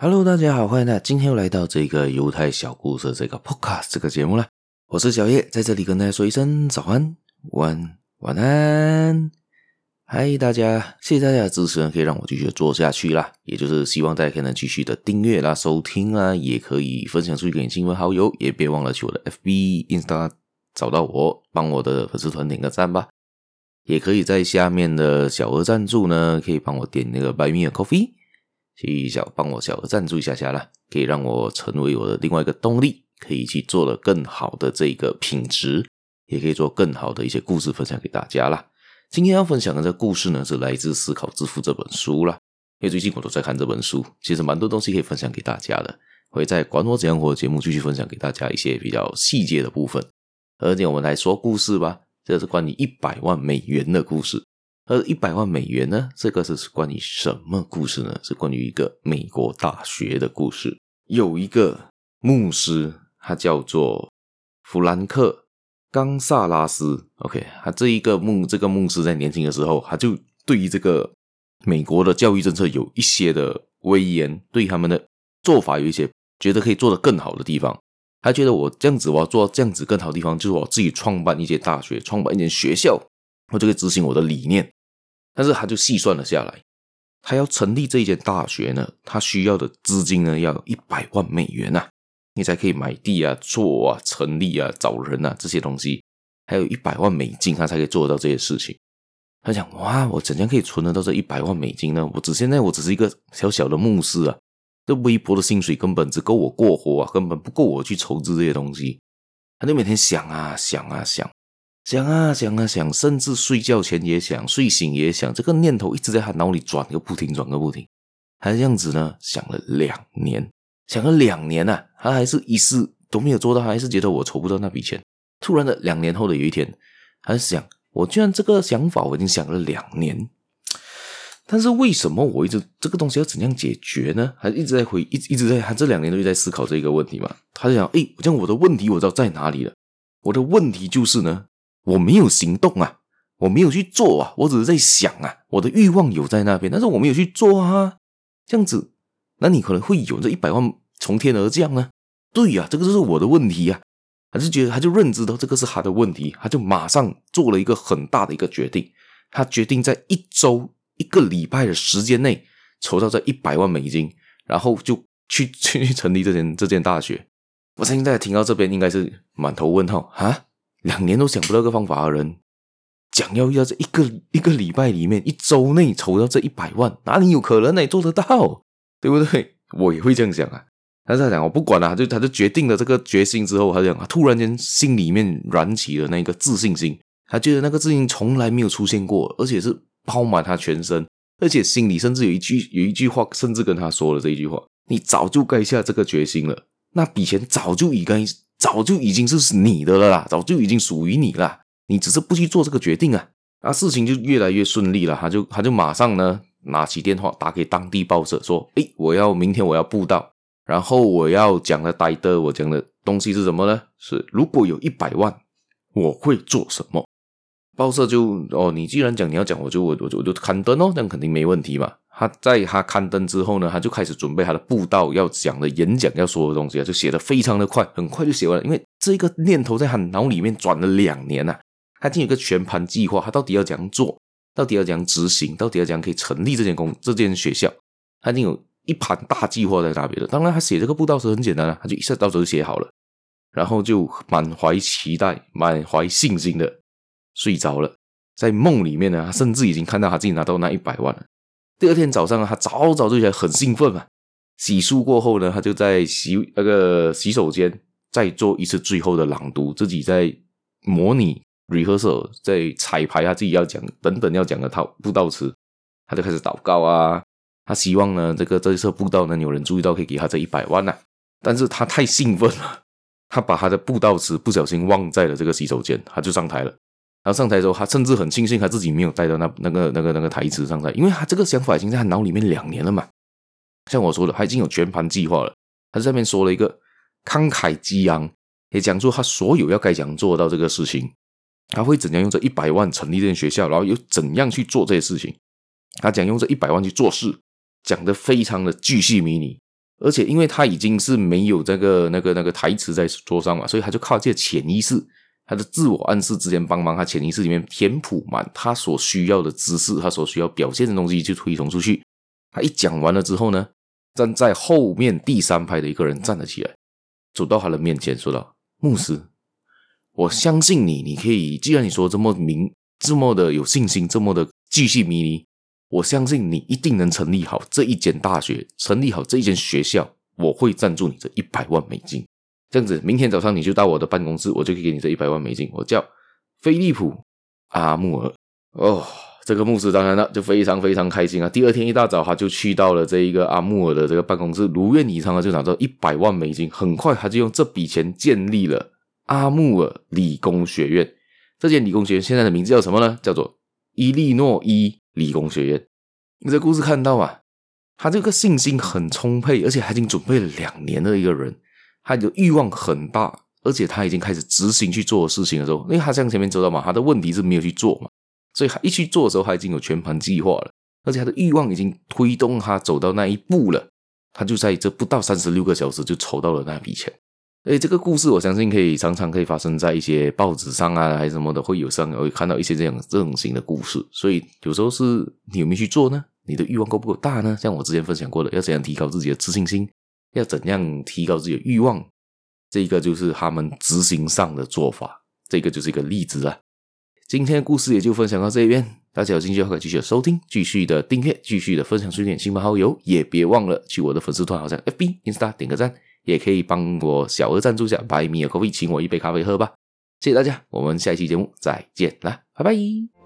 Hello，大家好，欢迎大家今天又来到这个犹太小故事这个 Podcast 这个节目了。我是小叶，在这里跟大家说一声早安、晚、晚安。嗨，大家，谢谢大家的支持，可以让我继续做下去啦。也就是希望大家可以能继续的订阅啦、收听啦，也可以分享出去给你亲朋好友，也别忘了去我的 FB、Insta 找到我，帮我的粉丝团点个赞吧。也可以在下面的小额赞助呢，可以帮我点那个 Buy Me a Coffee。去小帮我小额赞助一下下啦，可以让我成为我的另外一个动力，可以去做了更好的这个品质，也可以做更好的一些故事分享给大家啦。今天要分享的这个故事呢，是来自《思考致富》这本书啦。因为最近我都在看这本书，其实蛮多东西可以分享给大家的。会在管我怎样活的节目继续分享给大家一些比较细节的部分。而且我们来说故事吧，这是关于一百万美元的故事。而一百万美元呢？这个是关于什么故事呢？是关于一个美国大学的故事。有一个牧师，他叫做弗兰克·冈萨拉斯。OK，他这一个牧这个牧师在年轻的时候，他就对于这个美国的教育政策有一些的威严，对他们的做法有一些觉得可以做得更好的地方。他觉得我这样子，我要做到这样子更好的地方，就是我自己创办一间大学，创办一间学校，我就可以执行我的理念。但是他就细算了下来，他要成立这一间大学呢，他需要的资金呢要一百万美元呐、啊，你才可以买地啊、做啊、成立啊、找人啊这些东西，还有一百万美金，他才可以做得到这些事情。他想，哇，我怎样可以存得到这一百万美金呢？我只现在我只是一个小小的牧师啊，这微薄的薪水根本只够我过活啊，根本不够我去筹资这些东西。他就每天想啊想啊想。想啊想啊想，甚至睡觉前也想，睡醒也想，这个念头一直在他脑里转个不停，转个不停。他这样子呢，想了两年，想了两年啊，他还是一事都没有做到，还是觉得我筹不到那笔钱。突然的，两年后的有一天，他就想，我居然这个想法我已经想了两年，但是为什么我一直这个东西要怎样解决呢？还一直在回，一直一直在，他这两年都在思考这个问题嘛。他就想，诶，这样我的问题我知道在哪里了，我的问题就是呢。我没有行动啊，我没有去做啊，我只是在想啊，我的欲望有在那边，但是我没有去做啊，这样子，那你可能会有这一百万从天而降呢？对呀、这个就是我的问题呀、啊。他就觉得，他就认知到这个是他的问题，他就马上做了一个很大的一个决定，他决定在一周一个礼拜的时间内筹到这一百万美金，然后就去 去成立这间这间大学。我相信大家听到这边应该是满头问号啊。两年都想不到个方法的人，讲要要在一个一个礼拜里面一周内筹到这一百万，哪里有可能呢？做得到，对不对？我也会这样想啊。但是他讲我不管了，他就他就决定了这个决心之后，他就讲，突然间心里面燃起了那个自信心，他觉得那个自信从来没有出现过，而且是包满他全身，而且心里甚至有一句有一句话，甚至跟他说了这一句话：你早就该下这个决心了，那笔钱早就已该。早就已经是你的了啦，早就已经属于你了，你只是不去做这个决定啊，那事情就越来越顺利了。他就他就马上呢拿起电话打给当地报社说：“诶，我要明天我要布道，然后我要讲的待的我讲的东西是什么呢？是如果有一百万，我会做什么？”报社就哦，你既然讲你要讲，我就我我就我就刊登哦，那肯定没问题嘛。他在他刊登之后呢，他就开始准备他的布道要讲的演讲要说的东西啊，就写得非常的快，很快就写完了。因为这个念头在他脑里面转了两年呐、啊，他已经有个全盘计划，他到底要怎样做，到底要怎样执行，到底要怎样可以成立这间公这间学校，他已经有一盘大计划在那边了。当然，他写这个布道是很简单的，他就一下到时候就写好了，然后就满怀期待、满怀信心的睡着了。在梦里面呢，他甚至已经看到他自己拿到那一百万了。第二天早上，他早早就起来，很兴奋嘛。洗漱过后呢，他就在洗那个洗手间再做一次最后的朗读，自己在模拟 rehearsal，在彩排他自己要讲等等要讲的套布道词。他就开始祷告啊，他希望呢，这个这一次布道能有人注意到，可以给他这一百万呐、啊。但是他太兴奋了，他把他的布道词不小心忘在了这个洗手间，他就上台了。然后上台之后，他甚至很庆幸他自己没有带到那那个那个那个台词上台，因为他这个想法已经在他脑里面两年了嘛。像我说的，他已经有全盘计划了。他在这边说了一个慷慨激昂，也讲出他所有要该讲做到这个事情。他会怎样用这一百万成立这间学校，然后又怎样去做这些事情？他讲用这一百万去做事，讲得非常的巨细靡遗。而且因为他已经是没有这个那个那个台词在桌上嘛，所以他就靠这潜意识，他的自我暗示之间帮忙他潜意识里面填补满他所需要的知识，他所需要表现的东西就推送出去。他一讲完了之后呢，站在后面第三排的一个人站了起来，走到他的面前说道：“牧师，我相信你，你可以，既然你说这么明，这么的有信心，这么的继续迷离。”我相信你一定能成立好这一间大学，成立好这一间学校。我会赞助你这一百万美金，这样子，明天早上你就到我的办公室，我就可以给你这一百万美金。我叫菲利普阿穆尔。哦，这个牧师当然了，就非常非常开心啊。第二天一大早，他就去到了这一个阿穆尔的这个办公室，如愿以偿的就拿到一百万美金。很快，他就用这笔钱建立了阿穆尔理工学院。这间理工学院现在的名字叫什么呢？叫做伊利诺伊。理工学院，你这故事看到啊，他这个信心很充沛，而且还已经准备了两年的一个人，他的欲望很大，而且他已经开始执行去做的事情的时候，因为他像前面知道嘛，他的问题是没有去做嘛，所以他一去做的时候，他已经有全盘计划了，而且他的欲望已经推动他走到那一步了，他就在这不到三十六个小时就筹到了那笔钱。诶，这个故事我相信可以常常可以发生在一些报纸上啊，还是什么的，会有上会看到一些这样这种型的故事。所以有时候是你有没有去做呢？你的欲望够不够大呢？像我之前分享过的，要怎样提高自己的自信心？要怎样提高自己的欲望？这个就是他们执行上的做法。这个就是一个例子啊。今天的故事也就分享到这边，大家有兴趣的话可以继续收听，继续的订阅，继续的分享出点亲朋好友，也别忘了去我的粉丝团，好像 FB、Insta 点个赞。也可以帮我小额赞助下，Buy me a coffee，请我一杯咖啡喝吧，谢谢大家，我们下一期节目再见啦，拜拜。